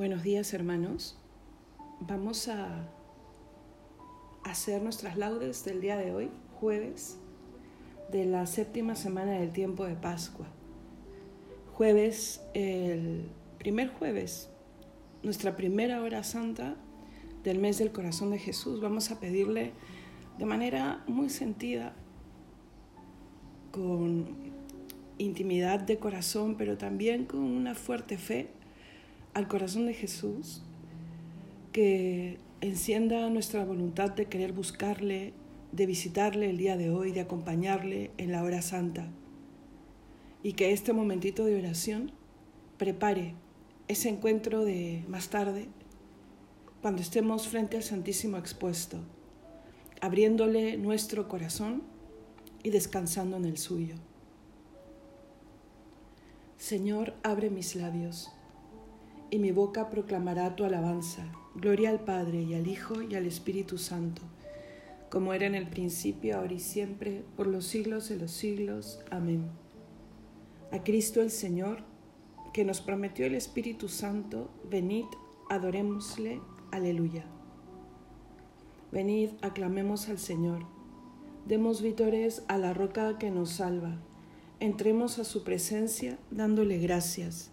Buenos días hermanos. Vamos a hacer nuestras laudes del día de hoy, jueves, de la séptima semana del tiempo de Pascua. Jueves, el primer jueves, nuestra primera hora santa del mes del corazón de Jesús. Vamos a pedirle de manera muy sentida, con intimidad de corazón, pero también con una fuerte fe al corazón de Jesús, que encienda nuestra voluntad de querer buscarle, de visitarle el día de hoy, de acompañarle en la hora santa. Y que este momentito de oración prepare ese encuentro de más tarde, cuando estemos frente al Santísimo expuesto, abriéndole nuestro corazón y descansando en el suyo. Señor, abre mis labios y mi boca proclamará tu alabanza. Gloria al Padre y al Hijo y al Espíritu Santo, como era en el principio, ahora y siempre, por los siglos de los siglos. Amén. A Cristo el Señor, que nos prometió el Espíritu Santo, venid, adorémosle. Aleluya. Venid, aclamemos al Señor. Demos vítores a la roca que nos salva. Entremos a su presencia dándole gracias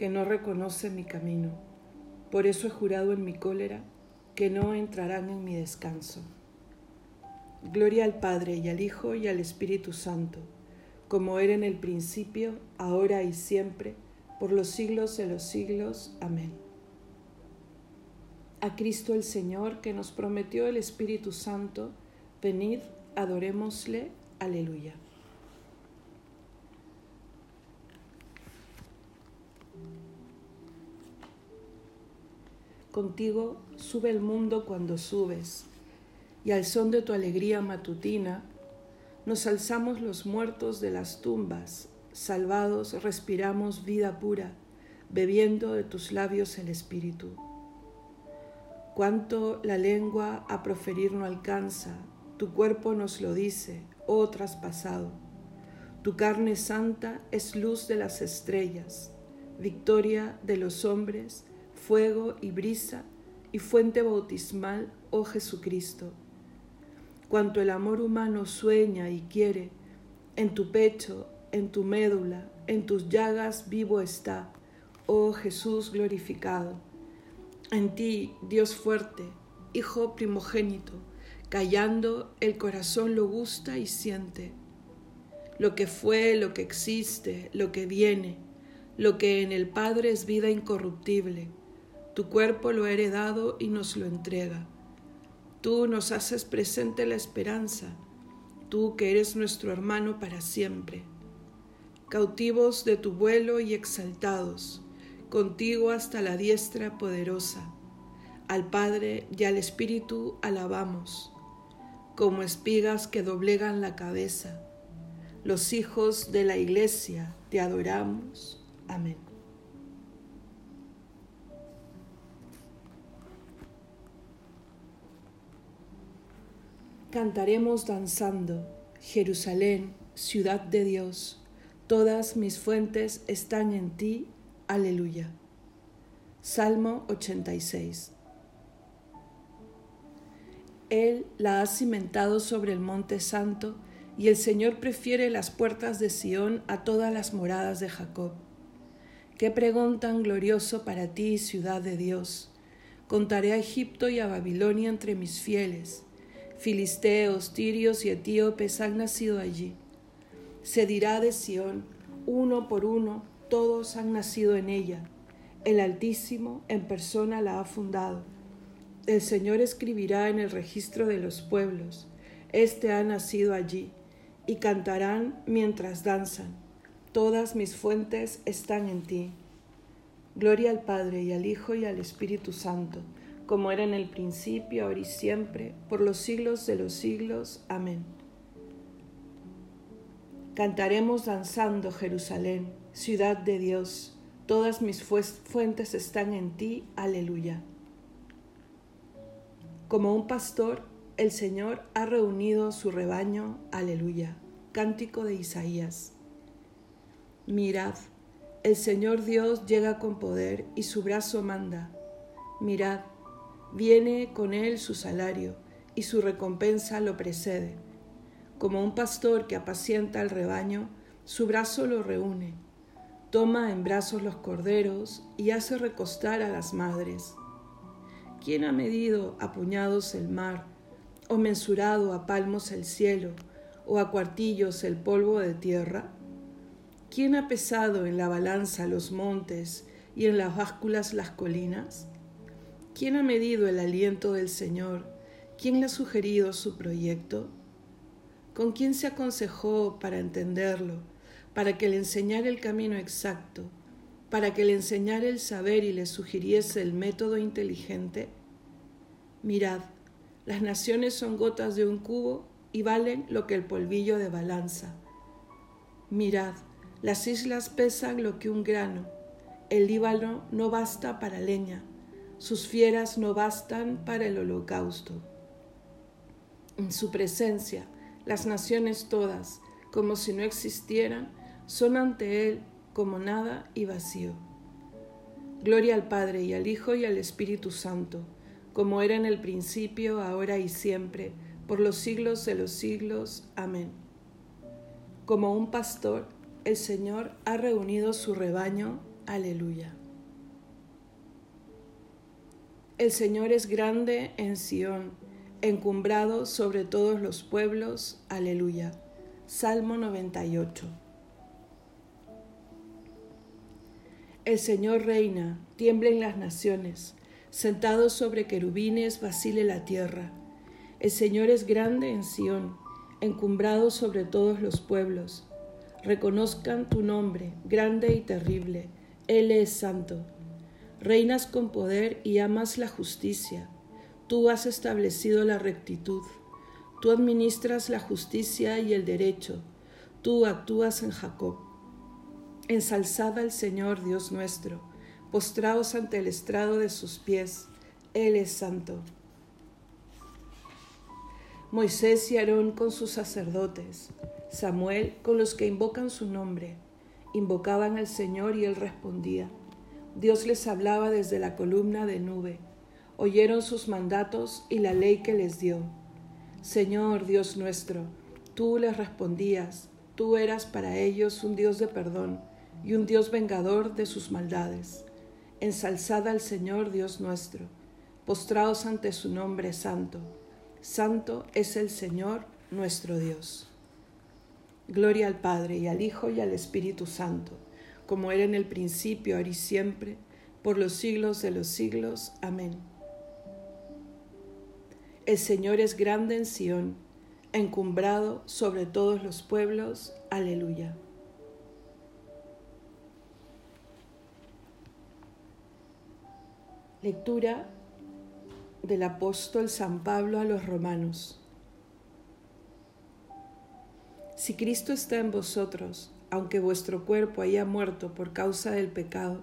que no reconoce mi camino. Por eso he jurado en mi cólera que no entrarán en mi descanso. Gloria al Padre y al Hijo y al Espíritu Santo, como era en el principio, ahora y siempre, por los siglos de los siglos. Amén. A Cristo el Señor, que nos prometió el Espíritu Santo, venid, adorémosle. Aleluya. Contigo sube el mundo cuando subes, y al son de tu alegría matutina, nos alzamos los muertos de las tumbas, salvados respiramos vida pura, bebiendo de tus labios el Espíritu. Cuánto la lengua a proferir no alcanza, tu cuerpo nos lo dice, oh traspasado. Tu carne santa es luz de las estrellas, victoria de los hombres, fuego y brisa y fuente bautismal, oh Jesucristo. Cuanto el amor humano sueña y quiere, en tu pecho, en tu médula, en tus llagas vivo está, oh Jesús glorificado. En ti, Dios fuerte, Hijo primogénito, callando el corazón lo gusta y siente. Lo que fue, lo que existe, lo que viene, lo que en el Padre es vida incorruptible tu cuerpo lo ha heredado y nos lo entrega. Tú nos haces presente la esperanza, tú que eres nuestro hermano para siempre. Cautivos de tu vuelo y exaltados, contigo hasta la diestra poderosa. Al Padre y al Espíritu alabamos, como espigas que doblegan la cabeza. Los hijos de la Iglesia te adoramos. Amén. Cantaremos danzando, Jerusalén, ciudad de Dios, todas mis fuentes están en ti, aleluya. Salmo 86. Él la ha cimentado sobre el monte santo, y el Señor prefiere las puertas de Sión a todas las moradas de Jacob. Qué pregón tan glorioso para ti, ciudad de Dios Contaré a Egipto y a Babilonia entre mis fieles. Filisteos, tirios y etíopes han nacido allí. Se dirá de Sión, uno por uno, todos han nacido en ella. El Altísimo en persona la ha fundado. El Señor escribirá en el registro de los pueblos. Este ha nacido allí, y cantarán mientras danzan. Todas mis fuentes están en ti. Gloria al Padre y al Hijo y al Espíritu Santo, como era en el principio, ahora y siempre, por los siglos de los siglos. Amén. Cantaremos danzando, Jerusalén, ciudad de Dios. Todas mis fuentes están en ti. Aleluya. Como un pastor, el Señor ha reunido su rebaño. Aleluya. Cántico de Isaías. Mirad, el Señor Dios llega con poder y su brazo manda. Mirad, viene con él su salario y su recompensa lo precede. Como un pastor que apacienta al rebaño, su brazo lo reúne. Toma en brazos los corderos y hace recostar a las madres. ¿Quién ha medido a puñados el mar, o mensurado a palmos el cielo, o a cuartillos el polvo de tierra? ¿Quién ha pesado en la balanza los montes y en las básculas las colinas? ¿Quién ha medido el aliento del Señor? ¿Quién le ha sugerido su proyecto? ¿Con quién se aconsejó para entenderlo, para que le enseñara el camino exacto, para que le enseñara el saber y le sugiriese el método inteligente? Mirad, las naciones son gotas de un cubo y valen lo que el polvillo de balanza. Mirad, las islas pesan lo que un grano, el Líbano no basta para leña, sus fieras no bastan para el holocausto. En su presencia, las naciones todas, como si no existieran, son ante Él como nada y vacío. Gloria al Padre y al Hijo y al Espíritu Santo, como era en el principio, ahora y siempre, por los siglos de los siglos. Amén. Como un pastor, el Señor ha reunido su rebaño. Aleluya. El Señor es grande en Sión, encumbrado sobre todos los pueblos. Aleluya. Salmo 98. El Señor reina, tiemblen las naciones, sentado sobre querubines vacile la tierra. El Señor es grande en Sión, encumbrado sobre todos los pueblos reconozcan tu nombre, grande y terrible. Él es santo. Reinas con poder y amas la justicia. Tú has establecido la rectitud. Tú administras la justicia y el derecho. Tú actúas en Jacob. Ensalzad al Señor Dios nuestro. Postraos ante el estrado de sus pies. Él es santo. Moisés y Aarón con sus sacerdotes Samuel con los que invocan su nombre. Invocaban al Señor y él respondía. Dios les hablaba desde la columna de nube. Oyeron sus mandatos y la ley que les dio. Señor Dios nuestro, tú les respondías, tú eras para ellos un Dios de perdón y un Dios vengador de sus maldades. Ensalzad al Señor Dios nuestro, postraos ante su nombre santo. Santo es el Señor nuestro Dios. Gloria al Padre y al Hijo y al Espíritu Santo, como era en el principio, ahora y siempre, por los siglos de los siglos. Amén. El Señor es grande en Sión, encumbrado sobre todos los pueblos. Aleluya. Lectura del apóstol San Pablo a los romanos. Si Cristo está en vosotros, aunque vuestro cuerpo haya muerto por causa del pecado,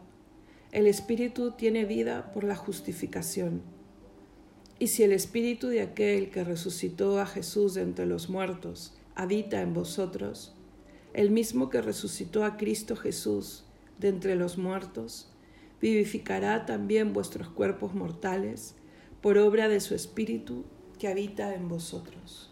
el Espíritu tiene vida por la justificación. Y si el Espíritu de aquel que resucitó a Jesús de entre los muertos habita en vosotros, el mismo que resucitó a Cristo Jesús de entre los muertos, vivificará también vuestros cuerpos mortales por obra de su Espíritu que habita en vosotros.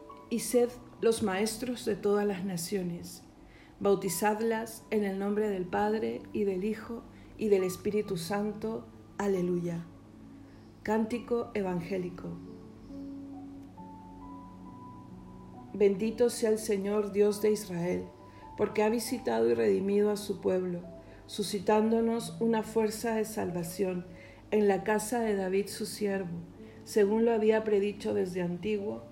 y sed los maestros de todas las naciones. Bautizadlas en el nombre del Padre y del Hijo y del Espíritu Santo. Aleluya. Cántico evangélico. Bendito sea el Señor Dios de Israel, porque ha visitado y redimido a su pueblo, suscitándonos una fuerza de salvación en la casa de David su siervo, según lo había predicho desde antiguo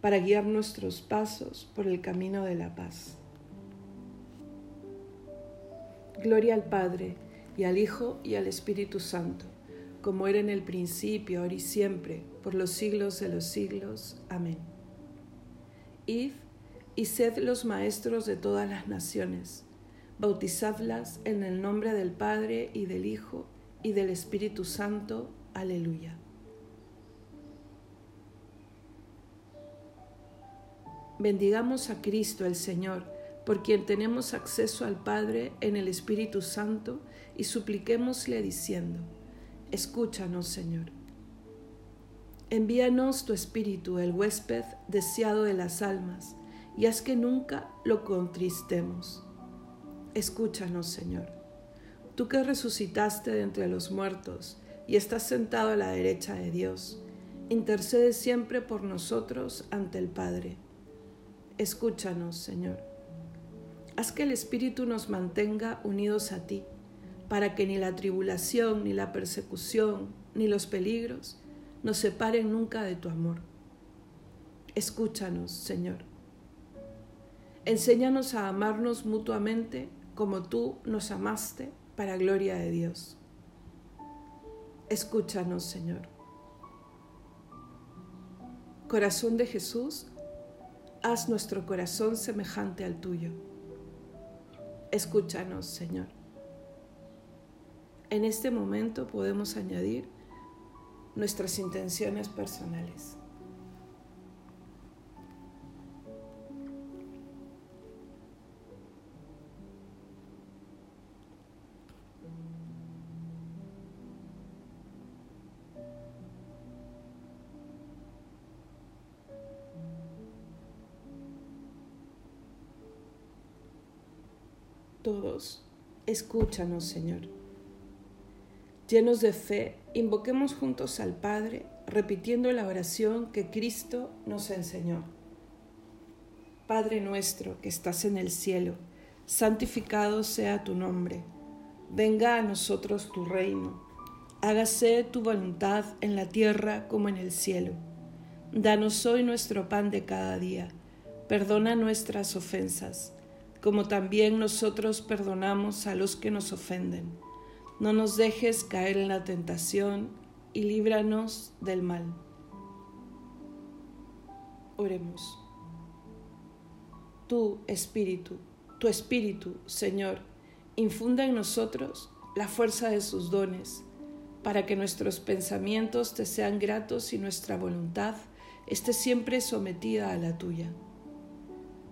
para guiar nuestros pasos por el camino de la paz. Gloria al Padre, y al Hijo, y al Espíritu Santo, como era en el principio, ahora y siempre, por los siglos de los siglos. Amén. Id y sed los maestros de todas las naciones, bautizadlas en el nombre del Padre, y del Hijo, y del Espíritu Santo. Aleluya. Bendigamos a Cristo el Señor, por quien tenemos acceso al Padre en el Espíritu Santo, y supliquémosle diciendo, Escúchanos, Señor. Envíanos tu Espíritu, el huésped deseado de las almas, y haz que nunca lo contristemos. Escúchanos, Señor. Tú que resucitaste de entre los muertos y estás sentado a la derecha de Dios, intercede siempre por nosotros ante el Padre Escúchanos, Señor. Haz que el Espíritu nos mantenga unidos a ti, para que ni la tribulación, ni la persecución, ni los peligros nos separen nunca de tu amor. Escúchanos, Señor. Enséñanos a amarnos mutuamente como tú nos amaste para gloria de Dios. Escúchanos, Señor. Corazón de Jesús, haz nuestro corazón semejante al tuyo. Escúchanos, Señor. En este momento podemos añadir nuestras intenciones personales. Todos, escúchanos, Señor. Llenos de fe, invoquemos juntos al Padre, repitiendo la oración que Cristo nos enseñó. Padre nuestro que estás en el cielo, santificado sea tu nombre. Venga a nosotros tu reino. Hágase tu voluntad en la tierra como en el cielo. Danos hoy nuestro pan de cada día. Perdona nuestras ofensas como también nosotros perdonamos a los que nos ofenden. No nos dejes caer en la tentación y líbranos del mal. Oremos. Tu Espíritu, tu Espíritu, Señor, infunda en nosotros la fuerza de sus dones, para que nuestros pensamientos te sean gratos y nuestra voluntad esté siempre sometida a la tuya